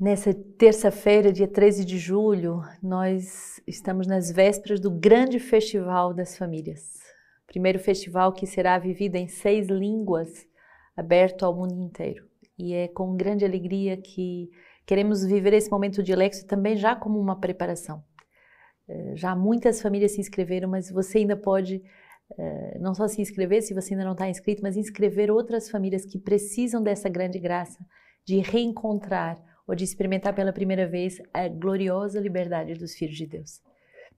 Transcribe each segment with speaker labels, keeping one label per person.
Speaker 1: Nessa terça-feira, dia 13 de julho, nós estamos nas vésperas do grande festival das famílias. Primeiro festival que será vivido em seis línguas, aberto ao mundo inteiro. E é com grande alegria que queremos viver esse momento de Lexo também já como uma preparação. Eh, já muitas famílias se inscreveram, mas você ainda pode eh, não só se inscrever se você ainda não está inscrito, mas inscrever outras famílias que precisam dessa grande graça de reencontrar ou de experimentar pela primeira vez a gloriosa liberdade dos filhos de Deus.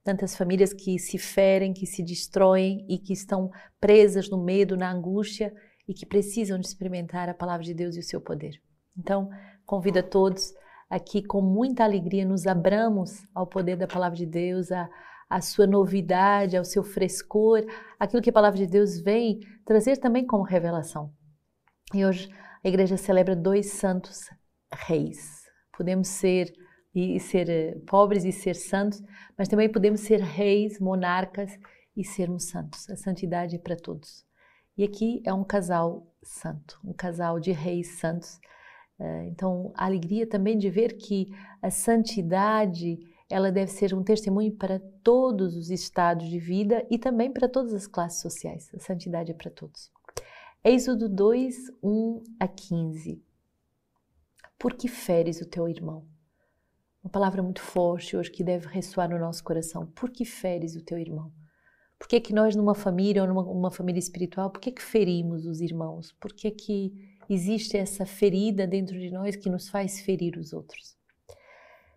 Speaker 1: Tantas famílias que se ferem, que se destroem e que estão presas no medo, na angústia e que precisam de experimentar a palavra de Deus e o seu poder. Então, convido a todos aqui com muita alegria nos abramos ao poder da palavra de Deus, a, a sua novidade, ao seu frescor, aquilo que a palavra de Deus vem trazer também como revelação. E hoje a igreja celebra dois santos reis, podemos ser e ser eh, pobres e ser santos, mas também podemos ser reis, monarcas e sermos santos. A santidade é para todos. E aqui é um casal santo, um casal de reis santos. Eh, então, a alegria também de ver que a santidade ela deve ser um testemunho para todos os estados de vida e também para todas as classes sociais. A santidade é para todos. Êxodo 2, 1 a 15. Por que feres o teu irmão? Uma palavra muito forte hoje que deve ressoar no nosso coração. Por que feres o teu irmão? Por que, que nós, numa família ou numa família espiritual, por que, que ferimos os irmãos? Por que, que existe essa ferida dentro de nós que nos faz ferir os outros?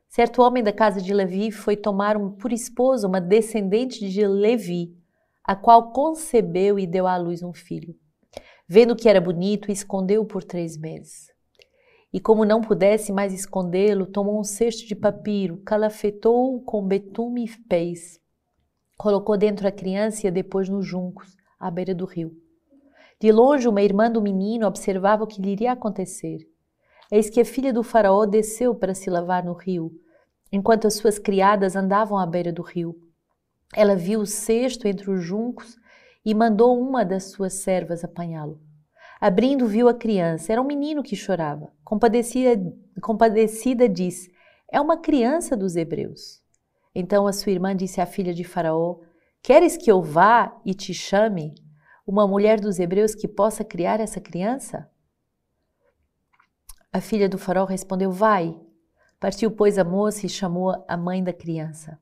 Speaker 1: Certo homem da casa de Levi foi tomar um, por esposa uma descendente de Levi, a qual concebeu e deu à luz um filho. Vendo que era bonito, escondeu-o por três meses. E como não pudesse mais escondê-lo, tomou um cesto de papiro, calafetou-o com betume e pés, colocou dentro a criança e depois nos juncos, à beira do rio. De longe, uma irmã do menino observava o que lhe iria acontecer. Eis que a filha do faraó desceu para se lavar no rio, enquanto as suas criadas andavam à beira do rio. Ela viu o cesto entre os juncos e mandou uma das suas servas apanhá-lo. Abrindo, viu a criança. Era um menino que chorava. Compadecida, compadecida disse: É uma criança dos hebreus. Então a sua irmã disse à filha de Faraó: Queres que eu vá e te chame uma mulher dos hebreus que possa criar essa criança? A filha do Faraó respondeu: Vai. Partiu, pois, a moça e chamou a mãe da criança.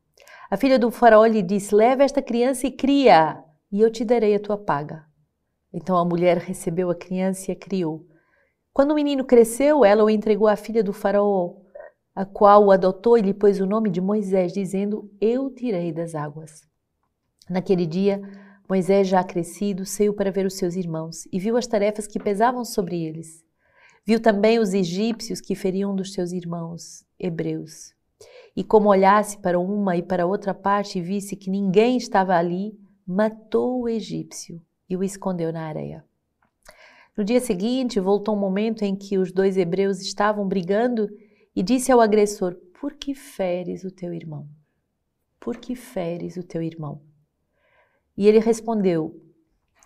Speaker 1: A filha do Faraó lhe disse: Leva esta criança e cria, e eu te darei a tua paga. Então a mulher recebeu a criança e a criou. Quando o menino cresceu, ela o entregou à filha do faraó, a qual o adotou e lhe pôs o nome de Moisés, dizendo: Eu tirei das águas. Naquele dia, Moisés, já crescido, saiu para ver os seus irmãos e viu as tarefas que pesavam sobre eles. Viu também os egípcios que feriam dos seus irmãos hebreus. E como olhasse para uma e para outra parte e visse que ninguém estava ali, matou o egípcio e o escondeu na areia. No dia seguinte, voltou um momento em que os dois hebreus estavam brigando e disse ao agressor: Por que feres o teu irmão? Por que feres o teu irmão? E ele respondeu: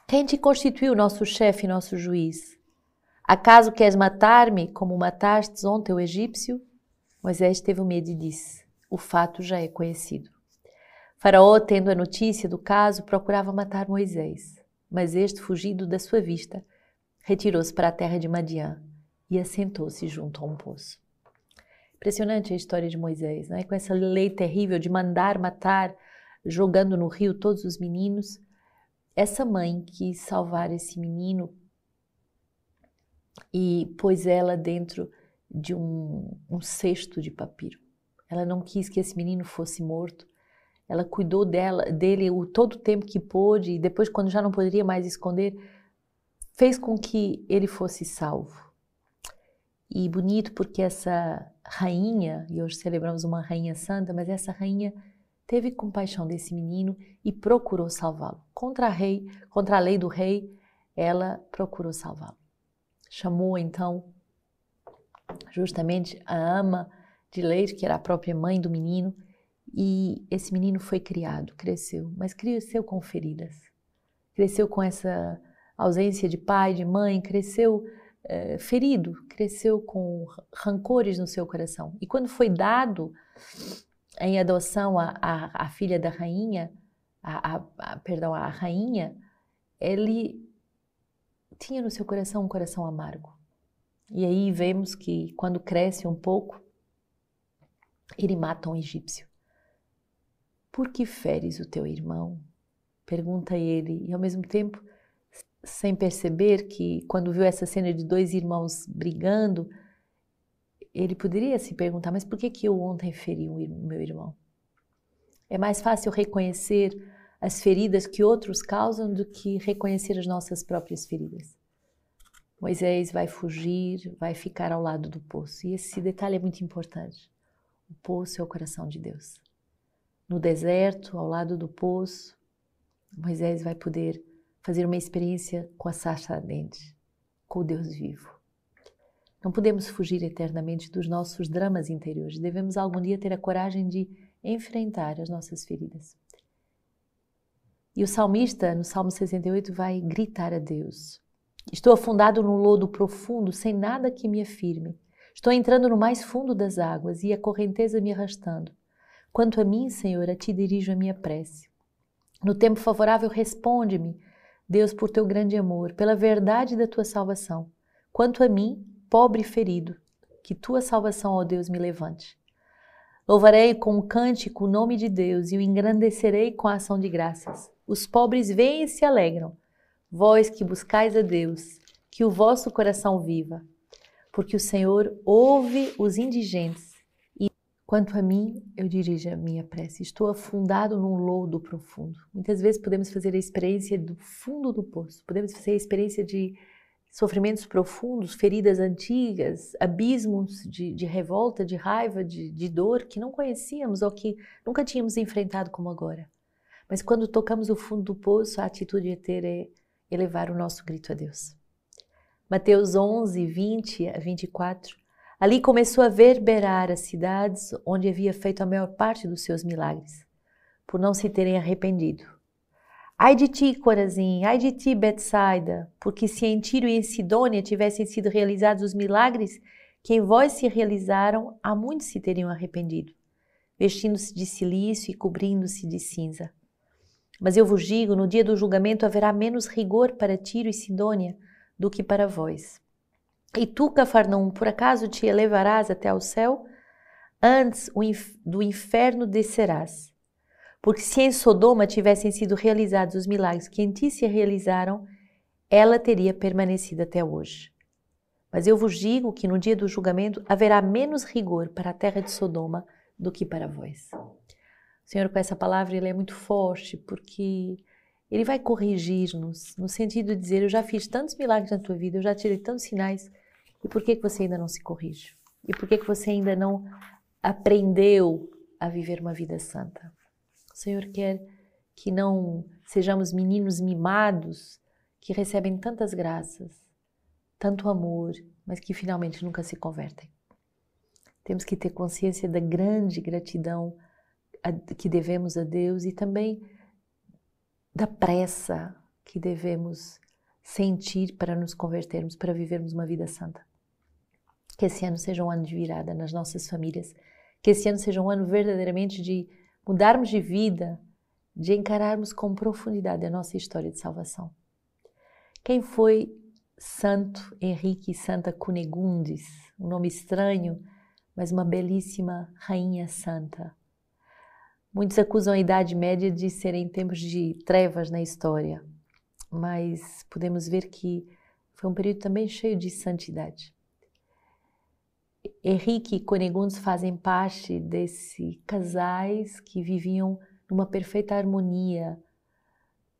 Speaker 1: Quem te constituiu nosso chefe e nosso juiz? Acaso queres matar-me como matastes ontem o egípcio? Moisés teve medo e disse: O fato já é conhecido. Faraó, tendo a notícia do caso, procurava matar Moisés. Mas este, fugido da sua vista, retirou-se para a terra de Madiã e assentou-se junto a um poço. Impressionante a história de Moisés, né? com essa lei terrível de mandar matar, jogando no rio todos os meninos. Essa mãe quis salvar esse menino e pôs ela dentro de um, um cesto de papiro. Ela não quis que esse menino fosse morto, ela cuidou dela, dele o todo o tempo que pôde e depois, quando já não poderia mais esconder, fez com que ele fosse salvo. E bonito porque essa rainha, e hoje celebramos uma rainha santa, mas essa rainha teve compaixão desse menino e procurou salvá-lo. Contra a rei, contra a lei do rei, ela procurou salvá-lo. Chamou então justamente a ama de leite, que era a própria mãe do menino, e esse menino foi criado, cresceu, mas cresceu com feridas. Cresceu com essa ausência de pai, de mãe, cresceu uh, ferido, cresceu com rancores no seu coração. E quando foi dado em adoção a, a, a filha da rainha, a, a, perdão, a rainha, ele tinha no seu coração um coração amargo. E aí vemos que quando cresce um pouco, ele mata um egípcio. Por que feres o teu irmão? Pergunta ele, e ao mesmo tempo, sem perceber que quando viu essa cena de dois irmãos brigando, ele poderia se perguntar: mas por que, que eu ontem feri o meu irmão? É mais fácil reconhecer as feridas que outros causam do que reconhecer as nossas próprias feridas. Moisés vai fugir, vai ficar ao lado do poço. E esse detalhe é muito importante. O poço é o coração de Deus. No deserto, ao lado do poço, Moisés vai poder fazer uma experiência com a sarça ardente, com o Deus vivo. Não podemos fugir eternamente dos nossos dramas interiores. Devemos algum dia ter a coragem de enfrentar as nossas feridas. E o salmista, no Salmo 68, vai gritar a Deus: Estou afundado num lodo profundo, sem nada que me afirme. Estou entrando no mais fundo das águas e a correnteza me arrastando. Quanto a mim, Senhor, a ti dirijo a minha prece. No tempo favorável, responde-me, Deus, por teu grande amor, pela verdade da tua salvação. Quanto a mim, pobre e ferido, que tua salvação, ó Deus, me levante. Louvarei com um cântico o nome de Deus e o engrandecerei com a ação de graças. Os pobres veem e se alegram. Vós que buscais a Deus, que o vosso coração viva porque o Senhor ouve os indigentes. Quanto a mim, eu dirijo a minha prece. Estou afundado num lodo profundo. Muitas vezes podemos fazer a experiência do fundo do poço, podemos fazer a experiência de sofrimentos profundos, feridas antigas, abismos de, de revolta, de raiva, de, de dor que não conhecíamos ou que nunca tínhamos enfrentado como agora. Mas quando tocamos o fundo do poço, a atitude a ter é elevar o nosso grito a Deus. Mateus 11, 20 a 24. Ali começou a verberar as cidades onde havia feito a maior parte dos seus milagres, por não se terem arrependido. Ai de ti, Corazim, ai de ti, Betsaida, porque se em Tiro e em Sidônia tivessem sido realizados os milagres que em vós se realizaram, há muitos se teriam arrependido, vestindo-se de silício e cobrindo-se de cinza. Mas eu vos digo, no dia do julgamento haverá menos rigor para Tiro e Sidônia do que para vós. E tu, Cafarnaum, por acaso te elevarás até ao céu? Antes do inferno descerás. Porque se em Sodoma tivessem sido realizados os milagres que em ti se realizaram, ela teria permanecido até hoje. Mas eu vos digo que no dia do julgamento haverá menos rigor para a terra de Sodoma do que para vós. O Senhor, com essa palavra, ele é muito forte, porque ele vai corrigir-nos no sentido de dizer: Eu já fiz tantos milagres na tua vida, eu já tirei tantos sinais, e por que, que você ainda não se corrige? E por que, que você ainda não aprendeu a viver uma vida santa? O Senhor quer que não sejamos meninos mimados que recebem tantas graças, tanto amor, mas que finalmente nunca se convertem. Temos que ter consciência da grande gratidão que devemos a Deus e também da pressa que devemos sentir para nos convertermos, para vivermos uma vida santa. Que esse ano seja um ano de virada nas nossas famílias, que esse ano seja um ano verdadeiramente de mudarmos de vida, de encararmos com profundidade a nossa história de salvação. Quem foi Santo Henrique Santa Cunegundes, um nome estranho, mas uma belíssima rainha santa, Muitos acusam a Idade Média de serem tempos de trevas na história, mas podemos ver que foi um período também cheio de santidade. Henrique e Conegundes fazem parte desse casais que viviam numa perfeita harmonia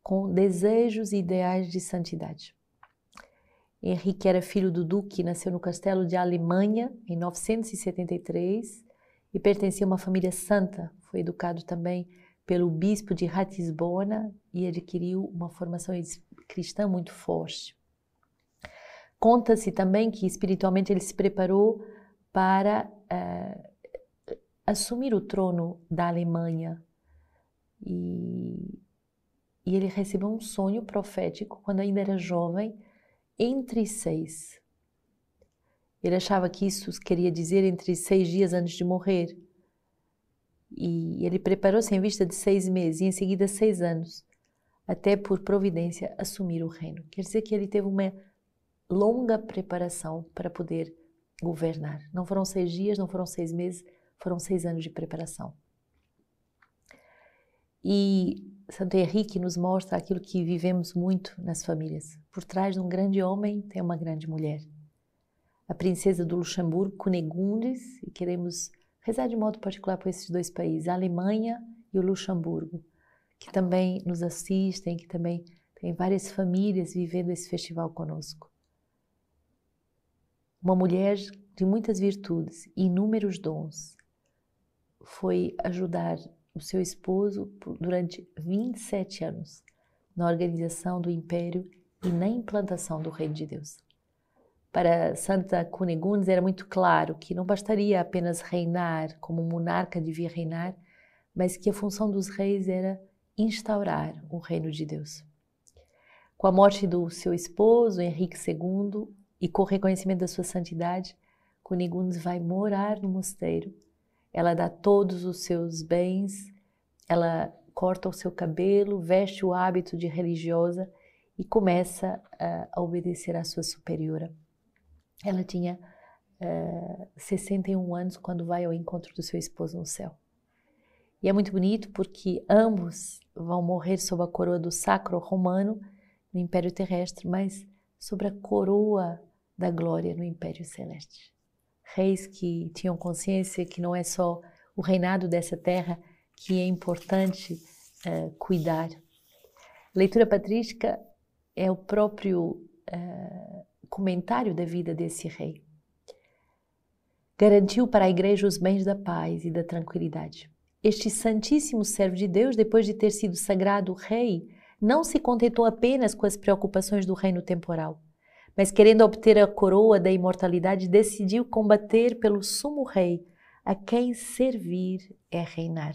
Speaker 1: com desejos e ideais de santidade. Henrique era filho do duque, nasceu no castelo de Alemanha em 973 e pertencia a uma família santa. Foi educado também pelo bispo de Ratisbona e adquiriu uma formação cristã muito forte. Conta-se também que espiritualmente ele se preparou para uh, assumir o trono da Alemanha e, e ele recebeu um sonho profético quando ainda era jovem, entre seis. Ele achava que isso queria dizer entre seis dias antes de morrer. E ele preparou-se em vista de seis meses e em seguida seis anos, até por providência assumir o reino. Quer dizer que ele teve uma longa preparação para poder governar. Não foram seis dias, não foram seis meses, foram seis anos de preparação. E Santo Henrique nos mostra aquilo que vivemos muito nas famílias. Por trás de um grande homem tem uma grande mulher. A princesa do Luxemburgo, Cunegundes, e queremos rezar de modo particular por esses dois países, a Alemanha e o Luxemburgo, que também nos assistem, que também tem várias famílias vivendo esse festival conosco. Uma mulher de muitas virtudes e inúmeros dons foi ajudar o seu esposo durante 27 anos na organização do império e na implantação do reino de Deus. Para Santa Cunegundes era muito claro que não bastaria apenas reinar como um monarca devia reinar, mas que a função dos reis era instaurar o reino de Deus. Com a morte do seu esposo, Henrique II, e com o reconhecimento da sua santidade, Cunegundes vai morar no mosteiro ela dá todos os seus bens, ela corta o seu cabelo, veste o hábito de religiosa e começa uh, a obedecer à sua superiora. Ela tinha uh, eh, 61 anos quando vai ao encontro do seu esposo no céu. E é muito bonito porque ambos vão morrer sob a coroa do sacro romano no Império Terrestre, mas sobre a coroa da glória no Império Celeste reis que tinham consciência que não é só o reinado dessa terra que é importante uh, cuidar. Leitura patrística é o próprio uh, comentário da vida desse rei. Garantiu para a igreja os bens da paz e da tranquilidade. Este santíssimo servo de Deus, depois de ter sido sagrado rei, não se contentou apenas com as preocupações do reino temporal mas querendo obter a coroa da imortalidade, decidiu combater pelo sumo rei, a quem servir é reinar.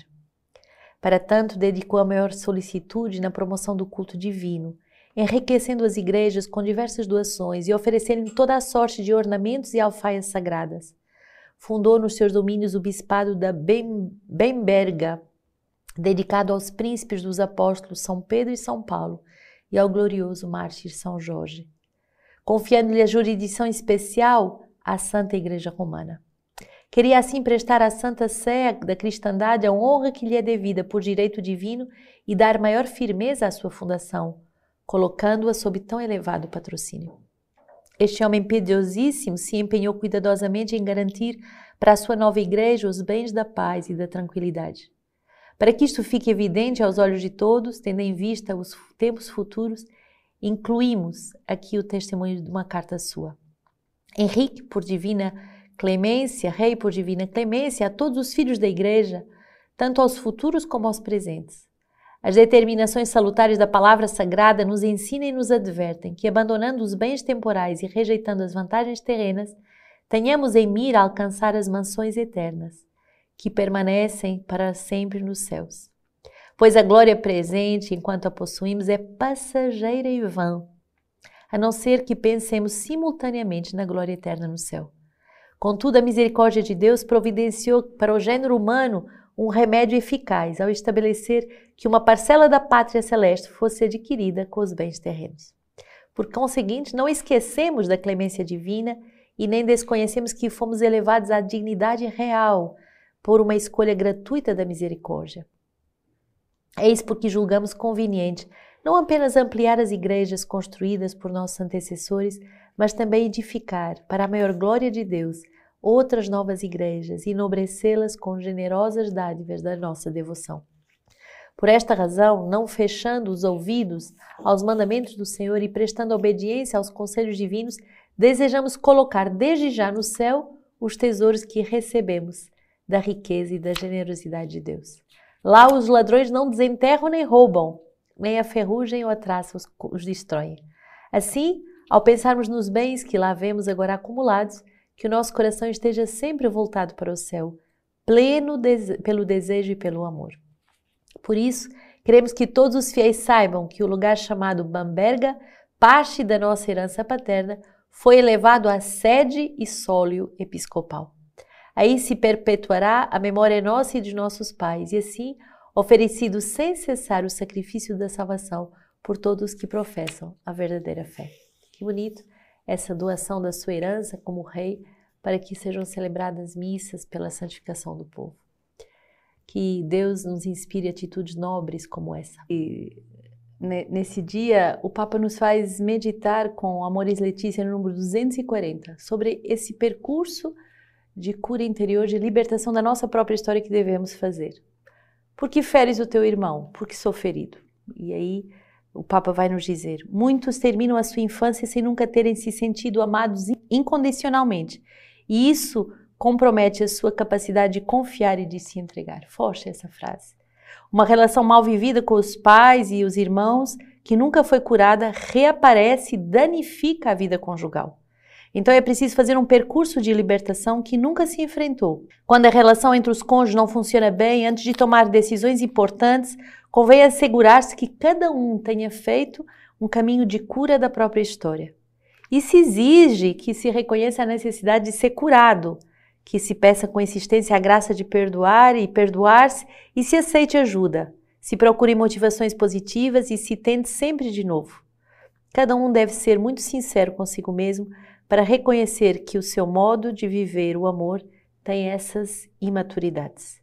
Speaker 1: Para tanto, dedicou a maior solicitude na promoção do culto divino, enriquecendo as igrejas com diversas doações e oferecendo toda a sorte de ornamentos e alfaias sagradas. Fundou nos seus domínios o bispado da Bemberga, dedicado aos príncipes dos apóstolos São Pedro e São Paulo, e ao glorioso mártir São Jorge confiando-lhe a jurisdição especial à Santa Igreja Romana. Queria assim prestar à Santa Sé da cristandade a honra que lhe é devida por direito divino e dar maior firmeza à sua fundação, colocando-a sob tão elevado patrocínio. Este homem piedosíssimo se empenhou cuidadosamente em garantir para a sua nova igreja os bens da paz e da tranquilidade. Para que isto fique evidente aos olhos de todos, tendo em vista os tempos futuros, incluímos aqui o testemunho de uma carta sua. Henrique, por divina clemência, rei por divina clemência, a todos os filhos da igreja, tanto aos futuros como aos presentes. As determinações salutares da palavra sagrada nos ensinam e nos advertem que, abandonando os bens temporais e rejeitando as vantagens terrenas, tenhamos em mira alcançar as mansões eternas, que permanecem para sempre nos céus pois a glória presente, enquanto a possuímos, é passageira e vã, a não ser que pensemos simultaneamente na glória eterna no céu. Contudo, a misericórdia de Deus providenciou para o gênero humano um remédio eficaz ao estabelecer que uma parcela da pátria celeste fosse adquirida com os bens terrenos. Por conseguinte, não esquecemos da clemência divina e nem desconhecemos que fomos elevados à dignidade real por uma escolha gratuita da misericórdia. Eis porque julgamos conveniente não apenas ampliar as igrejas construídas por nossos antecessores, mas também edificar, para a maior glória de Deus, outras novas igrejas e enobrecê-las com generosas dádivas da nossa devoção. Por esta razão, não fechando os ouvidos aos mandamentos do Senhor e prestando obediência aos conselhos divinos, desejamos colocar desde já no céu os tesouros que recebemos da riqueza e da generosidade de Deus. Lá os ladrões não desenterram nem roubam, nem a ferrugem ou a traça os, os destroem. Assim, ao pensarmos nos bens que lá vemos agora acumulados, que o nosso coração esteja sempre voltado para o céu, pleno dese pelo desejo e pelo amor. Por isso, queremos que todos os fiéis saibam que o lugar chamado Bamberga, parte da nossa herança paterna, foi elevado à sede e sólio episcopal. Aí se perpetuará a memória nossa e de nossos pais, e assim oferecido sem cessar o sacrifício da salvação por todos que professam a verdadeira fé. Que bonito essa doação da sua herança como rei para que sejam celebradas missas pela santificação do povo. Que Deus nos inspire atitudes nobres como essa. E nesse dia, o Papa nos faz meditar com Amores Letícia no número 240 sobre esse percurso de cura interior, de libertação da nossa própria história que devemos fazer. Por que feres o teu irmão? Porque sou ferido. E aí o Papa vai nos dizer: muitos terminam a sua infância sem nunca terem se sentido amados incondicionalmente. E isso compromete a sua capacidade de confiar e de se entregar. Forte essa frase. Uma relação mal vivida com os pais e os irmãos, que nunca foi curada, reaparece e danifica a vida conjugal. Então é preciso fazer um percurso de libertação que nunca se enfrentou. Quando a relação entre os cônjuges não funciona bem, antes de tomar decisões importantes, convém assegurar-se que cada um tenha feito um caminho de cura da própria história. E se exige que se reconheça a necessidade de ser curado, que se peça com insistência a graça de perdoar e perdoar-se e se aceite ajuda, se procure motivações positivas e se tente sempre de novo. Cada um deve ser muito sincero consigo mesmo para reconhecer que o seu modo de viver o amor tem essas imaturidades.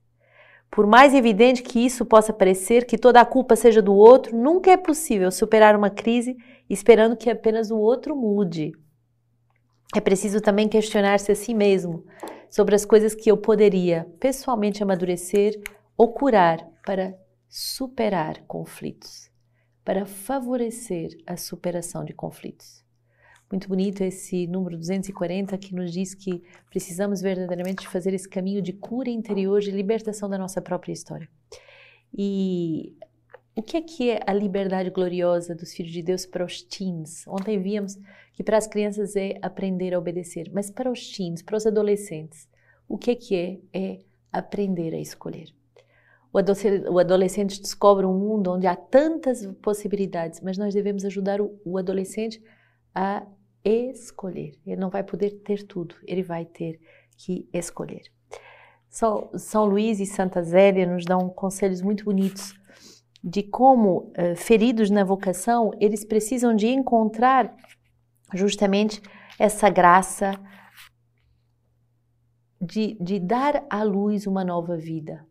Speaker 1: Por mais evidente que isso possa parecer, que toda a culpa seja do outro, nunca é possível superar uma crise esperando que apenas o outro mude. É preciso também questionar-se a si mesmo sobre as coisas que eu poderia pessoalmente amadurecer ou curar para superar conflitos, para favorecer a superação de conflitos. Muito bonito esse número 240 que nos diz que precisamos verdadeiramente fazer esse caminho de cura interior, de libertação da nossa própria história. E o que é que é a liberdade gloriosa dos filhos de Deus para os teens? Ontem vimos que para as crianças é aprender a obedecer, mas para os teens, para os adolescentes, o que é que é? É aprender a escolher. O adolescente descobre um mundo onde há tantas possibilidades, mas nós devemos ajudar o adolescente a escolher. Ele não vai poder ter tudo, ele vai ter que escolher. São Luís e Santa Zélia nos dão conselhos muito bonitos de como, uh, feridos na vocação, eles precisam de encontrar justamente essa graça de, de dar à luz uma nova vida.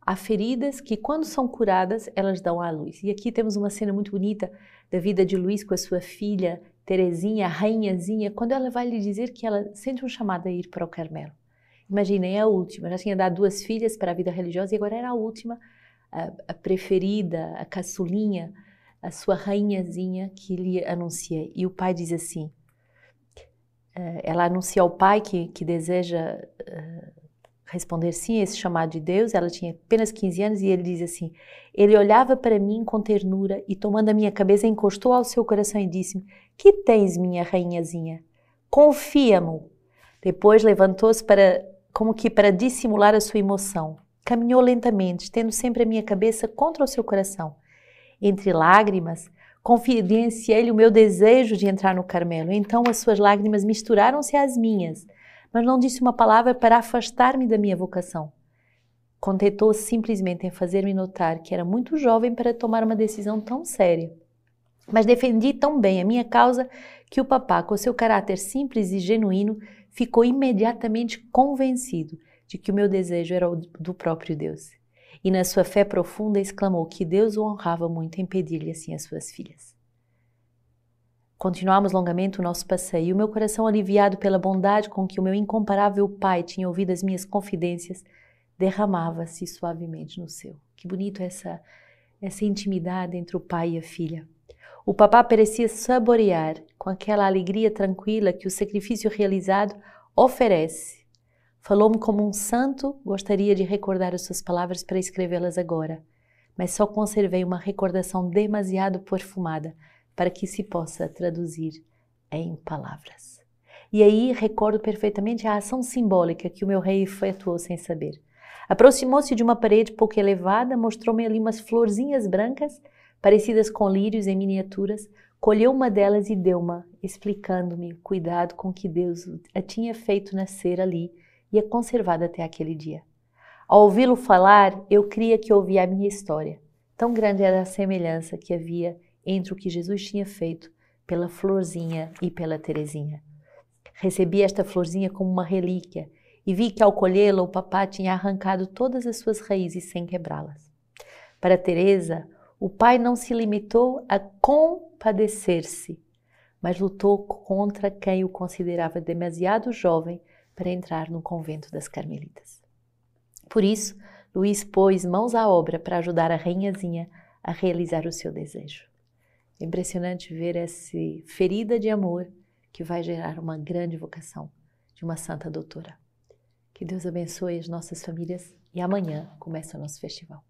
Speaker 1: Há feridas que, quando são curadas, elas dão à luz. E aqui temos uma cena muito bonita da vida de Luís com a sua filha Terezinha, a rainhazinha, quando ela vai lhe dizer que ela sente um chamado a ir para o Carmelo. Imaginem, é a última. Já tinha dado duas filhas para a vida religiosa e agora era a última, a, a preferida, a caçulinha, a sua rainhazinha que lhe anuncia. E o pai diz assim: eh, ela anuncia ao pai que, que deseja uh, responder sim a esse chamado de Deus. Ela tinha apenas 15 anos e ele diz assim: Ele olhava para mim com ternura e, tomando a minha cabeça, encostou ao seu coração e disse-me: Que tens, minha rainhazinha? Confia-me. Depois levantou-se para, como que para dissimular a sua emoção. Caminhou lentamente, tendo sempre a minha cabeça contra o seu coração. Entre lágrimas, confidenciei-lhe o meu desejo de entrar no Carmelo. Então as suas lágrimas misturaram-se às minhas mas não disse uma palavra para afastar-me da minha vocação. Contentou-se simplesmente em fazer-me notar que era muito jovem para tomar uma decisão tão séria. Mas defendi tão bem a minha causa que o papá, com seu caráter simples e genuíno, ficou imediatamente convencido de que o meu desejo era o do próprio Deus. E na sua fé profunda exclamou que Deus o honrava muito em pedir-lhe assim as suas filhas. Continuamos longamente o nosso passeio e o meu coração, aliviado pela bondade com que o meu incomparável pai tinha ouvido as minhas confidências, derramava-se suavemente no seu. Que bonito essa, essa intimidade entre o pai e a filha. O papá parecia saborear com aquela alegria tranquila que o sacrifício realizado oferece. Falou-me como um santo, gostaria de recordar as suas palavras para escrevê-las agora, mas só conservei uma recordação demasiado perfumada para que se possa traduzir em palavras. E aí recordo perfeitamente a ação simbólica que o meu rei efetuou sem saber. Aproximou-se de uma parede pouco elevada, mostrou-me ali umas florzinhas brancas, parecidas com lírios em miniaturas, colheu uma delas e deu-ma, explicando-me o cuidado com que Deus a tinha feito nascer ali e a conservado até aquele dia. Ao ouvi-lo falar, eu cria que ouvia a minha história. Tão grande era a semelhança que havia entre o que Jesus tinha feito pela florzinha e pela Terezinha. Recebi esta florzinha como uma relíquia e vi que ao colhê-la o papá tinha arrancado todas as suas raízes sem quebrá-las. Para Teresa, o pai não se limitou a compadecer-se, mas lutou contra quem o considerava demasiado jovem para entrar no convento das Carmelitas. Por isso, Luís pôs mãos à obra para ajudar a rainhazinha a realizar o seu desejo. É impressionante ver essa ferida de amor que vai gerar uma grande vocação de uma santa doutora. Que Deus abençoe as nossas famílias e amanhã começa o nosso festival.